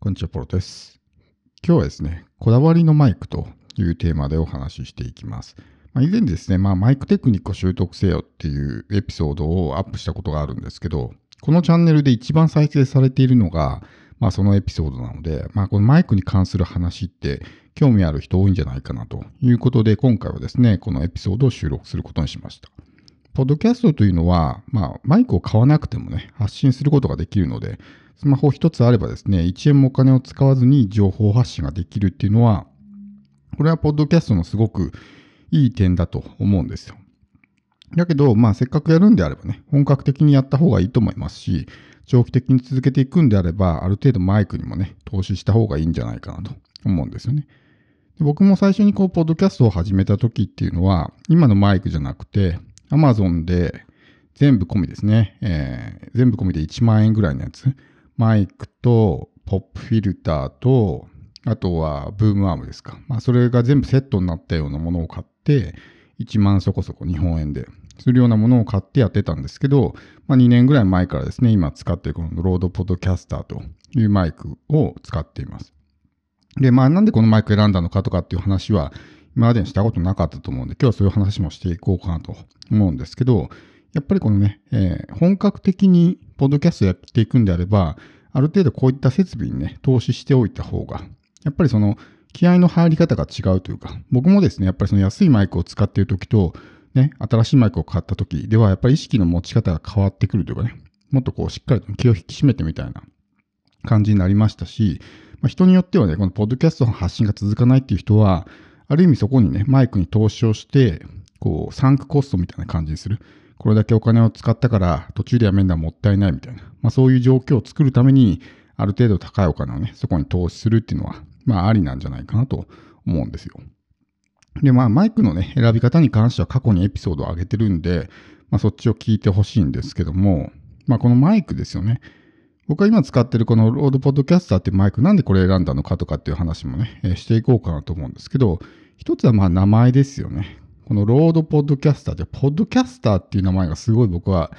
こんにちは、ポロです。今日はですね、こだわりのマイクというテーマでお話ししていきます。まあ、以前ですね、まあ、マイクテクニックを習得せよっていうエピソードをアップしたことがあるんですけど、このチャンネルで一番再生されているのが、まあ、そのエピソードなので、まあ、このマイクに関する話って興味ある人多いんじゃないかなということで、今回はですね、このエピソードを収録することにしました。ポッドキャストというのは、まあ、マイクを買わなくてもね、発信することができるので、スマホ一つあればですね、1円もお金を使わずに情報発信ができるっていうのは、これはポッドキャストのすごくいい点だと思うんですよ。だけど、まあせっかくやるんであればね、本格的にやった方がいいと思いますし、長期的に続けていくんであれば、ある程度マイクにもね、投資した方がいいんじゃないかなと思うんですよね。僕も最初にこう、ポッドキャストを始めた時っていうのは、今のマイクじゃなくて、Amazon で全部込みですね、えー、全部込みで1万円ぐらいのやつ、マイクとポップフィルターと、あとはブームアームですか。まあそれが全部セットになったようなものを買って、1万そこそこ日本円でするようなものを買ってやってたんですけど、まあ2年ぐらい前からですね、今使っているこのロードポッドキャスターというマイクを使っています。で、まあなんでこのマイク選んだのかとかっていう話は今までにしたことなかったと思うんで、今日はそういう話もしていこうかなと思うんですけど、やっぱりこのね、えー、本格的にポッドキャストやっていくんであれば、ある程度こういった設備にね、投資しておいた方が、やっぱりその気合の入り方が違うというか、僕もですね、やっぱりその安いマイクを使っている時と、ね、新しいマイクを買った時では、やっぱり意識の持ち方が変わってくるというかね、もっとこうしっかりと気を引き締めてみたいな感じになりましたし、まあ、人によってはね、このポッドキャストの発信が続かないっていう人は、ある意味そこにね、マイクに投資をして、こう、サンクコストみたいな感じにする。これだけお金を使ったから途中でやめるのはもったいないみたいな、まあ、そういう状況を作るためにある程度高いお金をね、そこに投資するっていうのは、まあありなんじゃないかなと思うんですよ。で、まあマイクのね、選び方に関しては過去にエピソードを上げてるんで、まあそっちを聞いてほしいんですけども、まあこのマイクですよね。僕が今使ってるこの Rode Podcaster ってマイクなんでこれ選んだのかとかっていう話もね、していこうかなと思うんですけど、一つはまあ名前ですよね。この Rode Podcaster で、ポッドキャスターっていう名前がすごい僕は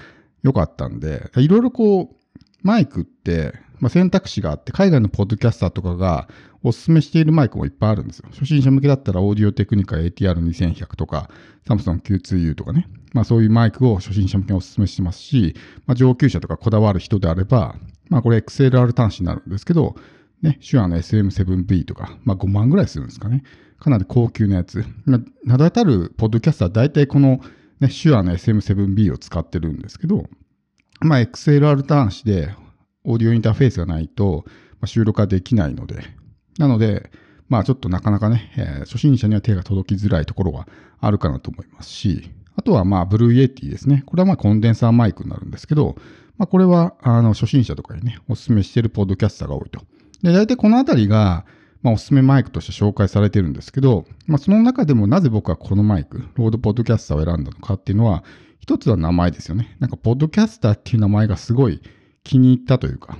良かったんで、いろいろこう、マイクって、まあ、選択肢があって、海外のポッドキャスターとかがおすすめしているマイクもいっぱいあるんですよ。初心者向けだったら、オーディオテクニカ ATR2100 とか、サムソン Q2U とかね。まあそういうマイクを初心者向けにおすすめしてますし、まあ上級者とかこだわる人であれば、まあこれ XLR 端子になるんですけど、ね、手話の SM7B とか、まあ5万ぐらいするんですかね。かなり高級なやつ。名だたるポッドキャスターは大体この、ね、手話の SM7B を使ってるんですけど、まあ XLR 端子でオーディオインターフェースがないと、収録ができないので、なので、まあちょっとなかなかね、えー、初心者には手が届きづらいところがあるかなと思いますし、あとはまあ Blue Yeti ですね。これはまあコンデンサーマイクになるんですけど、まあこれはあの初心者とかにね、お勧めしているポッドキャスターが多いと。で、大体このあたりが、まあ、おすすめマイクとして紹介されてるんですけど、まあ、その中でもなぜ僕はこのマイク、 Rode Podcaster を選んだのかっていうのは、一つは名前ですよね。なんか、ポッドキャスターっていう名前がすごい気に入ったというか、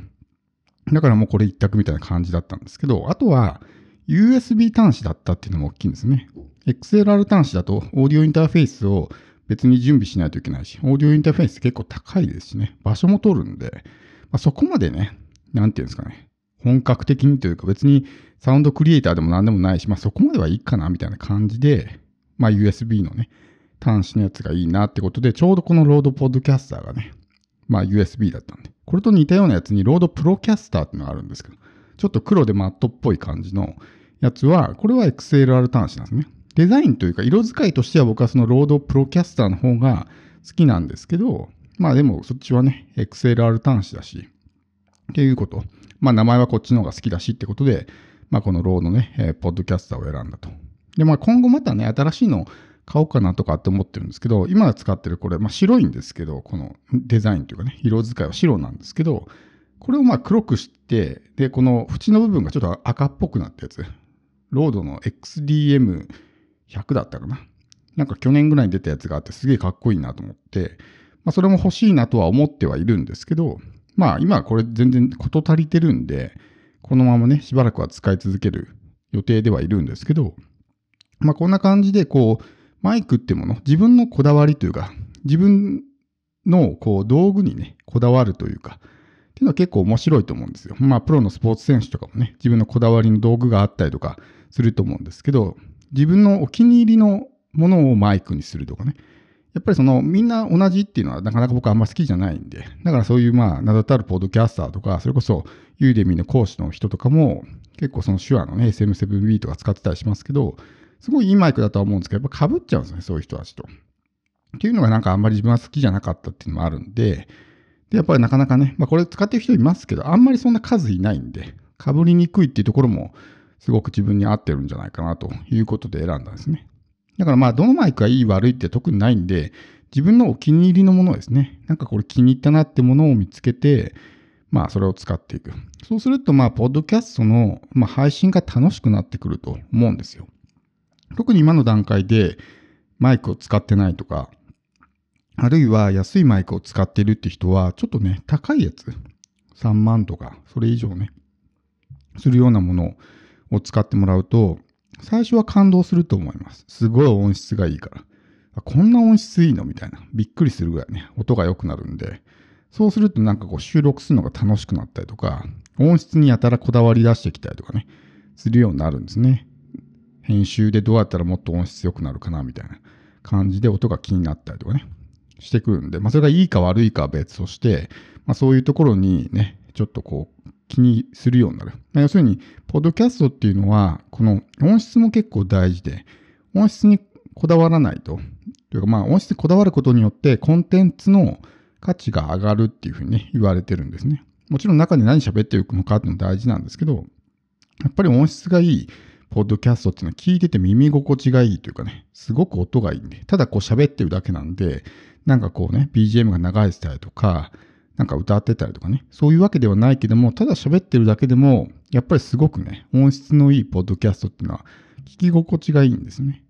だからもうこれ一択みたいな感じだったんですけど、あとは、USB 端子だったっていうのも大きいんですね。XLR 端子だと、オーディオインターフェースを別に準備しないといけないし、オーディオインターフェース結構高いですしね、場所も取るんで、まあ、そこまでね、なんていうんですかね、本格的にというか別にサウンドクリエイターでも何でもないし、まあそこまではいいかなみたいな感じで、まあ USB のね、端子のやつがいいなってことで、ちょうどこのロードポッドキャスターがね、まあ USB だったんで、これと似たようなやつに Rode Procaster っていうのがあるんですけど、ちょっと黒でマットっぽい感じのやつは、これは XLR 端子なんですね。デザインというか色使いとしては僕はその Rode Procaster の方が好きなんですけど、まあでもそっちはね、XLR 端子だし、っていうこと。まあ名前はこっちの方が好きだしってことで、まあこのローのね、えー、ポッドキャスターを選んだと。で、まあ今後またね、新しいのを買おうかなとかって思ってるんですけど、今使ってるこれ、まあ白いんですけど、このデザインというかね、色使いは白なんですけど、これをまあ黒くして、で、この縁の部分がちょっと赤っぽくなったやつ。ロードの XDM100 だったかな。なんか去年ぐらいに出たやつがあってすげえかっこいいなと思って、まあそれも欲しいなとは思ってはいるんですけど、まあ今これ全然事足りてるんで、このままね、しばらくは使い続ける予定ではいるんですけど、まあこんな感じでこう、マイクってもの、自分のこだわりというか、自分のこう道具にね、こだわるというか、っていうのは結構面白いと思うんですよ。まあ、プロのスポーツ選手とかもね、自分のこだわりの道具があったりとかすると思うんですけど、自分のお気に入りのものをマイクにするとかね。やっぱりそのみんな同じっていうのはなかなか僕はあんま好きじゃないんで、だからそういうまあ名だたるポッドキャスターとか、それこそユーデミーの講師の人とかも結構その手話のね SM7B とか使ってたりしますけど、すごいいいマイクだとは思うんですけど、やっぱ被っちゃうんですね、そういう人たちと。っていうのがなんかあんまり自分は好きじゃなかったっていうのもあるんで、で、やっぱりなかなかね、まあこれ使ってる人いますけど、あんまりそんな数いないんで、被りにくいっていうところもすごく自分に合ってるんじゃないかなということで選んだんですね。だからまあどのマイクがいい悪いって特にないんで、自分のお気に入りのものですね。なんかこれ気に入ったなってものを見つけて、まあそれを使っていく。そうするとまあポッドキャストの、まあ、配信が楽しくなってくると思うんですよ。特に今の段階でマイクを使ってないとか、あるいは安いマイクを使っているって人は、ちょっとね、高いやつ、3万とか、それ以上ね、するようなものを使ってもらうと、最初は感動すると思います。すごい音質がいいから。こんな音質いいの？みたいな。びっくりするぐらいね、音が良くなるんで、そうするとなんかこう収録するのが楽しくなったりとか、音質にやたらこだわり出してきたりとかね、するようになるんですね。編集でどうやったらもっと音質良くなるかなみたいな感じで音が気になったりとかね、してくるんで、まあそれがいいか悪いかは別として、まあそういうところにね、ちょっとこう気にするようになる。まあ、要するに、ポッドキャストっていうのは、この音質も結構大事で、音質にこだわらないと、というかまあ音質にこだわることによってコンテンツの価値が上がるっていうふうにね、言われてるんですね。もちろん中で何喋っていくのかっていうのも大事なんですけど、やっぱり音質がいいポッドキャストっていうのは聞いてて耳心地がいいというかね、すごく音がいいんで、ただこう喋ってるだけなんで、なんかこうね、BGM が流れてたりとか、なんか歌ってたりとかね、そういうわけではないけども、ただ喋ってるだけでも、やっぱりすごくね、音質のいいポッドキャストっていうのは聞き心地がいいんですね。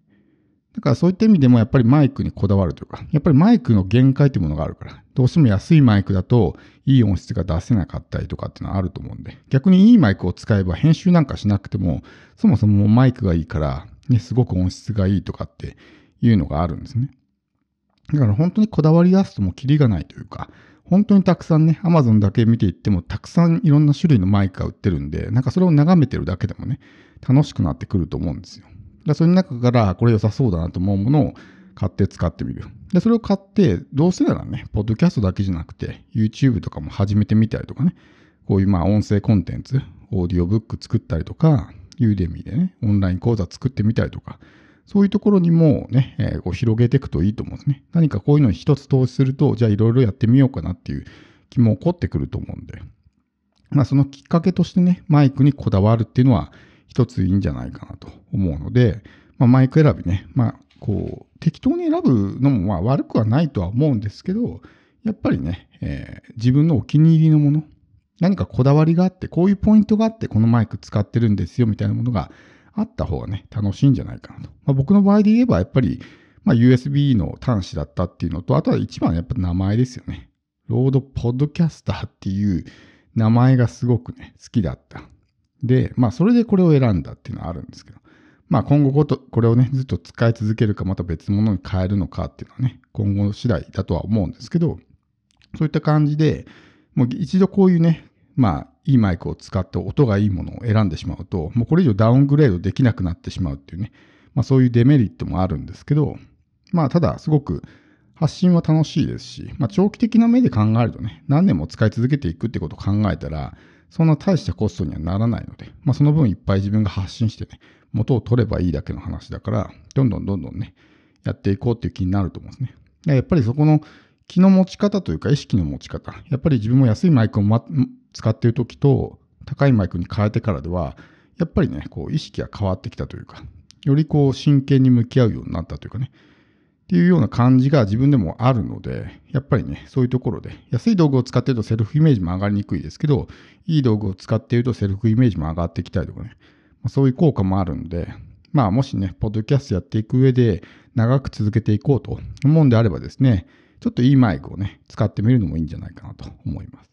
だからそういった意味でもやっぱりマイクにこだわるというか、やっぱりマイクの限界というものがあるから、どうしても安いマイクだといい音質が出せなかったりとかっていうのはあると思うんで、逆にいいマイクを使えば編集なんかしなくても、そもそもマイクがいいから、ね、すごく音質がいいとかっていうのがあるんですね。だから本当にこだわり出すともキリがないというか、本当にたくさんね、アマゾンだけ見ていっても、たくさんいろんな種類のマイクが売ってるんで、なんかそれを眺めてるだけでもね、楽しくなってくると思うんですよ。だその中から、これ良さそうだなと思うものを買って使ってみる。で、それを買って、どうせならね、ポッドキャストだけじゃなくて、YouTube とかも始めてみたりとかね、こういうまあ音声コンテンツ、オーディオブック作ったりとか、ユーデミーでね、オンライン講座作ってみたりとか、そういうところにもね、えー、こう広げていくといいと思うんですね。何かこういうのに一つ投資すると、じゃあいろいろやってみようかなっていう気も起こってくると思うんで、まあそのきっかけとしてね、マイクにこだわるっていうのは一ついいんじゃないかなと思うので、まあ、マイク選びね、まあこう適当に選ぶのもまあ悪くはないとは思うんですけど、やっぱりね、えー、自分のお気に入りのもの、何かこだわりがあって、こういうポイントがあって、このマイク使ってるんですよみたいなものがあった方がね、楽しいんじゃないかなと。まあ、僕の場合で言えば、やっぱり、まあ、USB の端子だったっていうのと、あとは一番やっぱ名前ですよね。ロードポッドキャスターっていう名前がすごくね、好きだった。で、まあ、それでこれを選んだっていうのはあるんですけど、まあ、今後こと、これをね、ずっと使い続けるか、また別物に変えるのかっていうのはね、今後次第だとは思うんですけど、そういった感じで、もう一度こういうね、まあ、いいマイクを使って音がいいものを選んでしまうと、もうこれ以上ダウングレードできなくなってしまうっていうね、まあそういうデメリットもあるんですけど、まあただすごく発信は楽しいですし、まあ長期的な目で考えるとね、何年も使い続けていくってことを考えたら、そんな大したコストにはならないので、まあその分いっぱい自分が発信してね、元を取ればいいだけの話だから、どんどんどんどんね、やっていこうっていう気になると思うんですね。やっぱりそこの気の持ち方というか意識の持ち方、やっぱり自分も安いマイクを、ま、使っている時と高いマイクに変えてからでは、やっぱりね、こう意識が変わってきたというか、よりこう真剣に向き合うようになったというかね、っていうような感じが自分でもあるので、やっぱりね、そういうところで、安い道具を使っているとセルフイメージも上がりにくいですけど、いい道具を使っているとセルフイメージも上がってきたりとかね、まあ、そういう効果もあるんで、まあもしね、ポッドキャストやっていく上で長く続けていこうと思うんであればですね、ちょっといいマイクをね、使ってみるのもいいんじゃないかなと思います。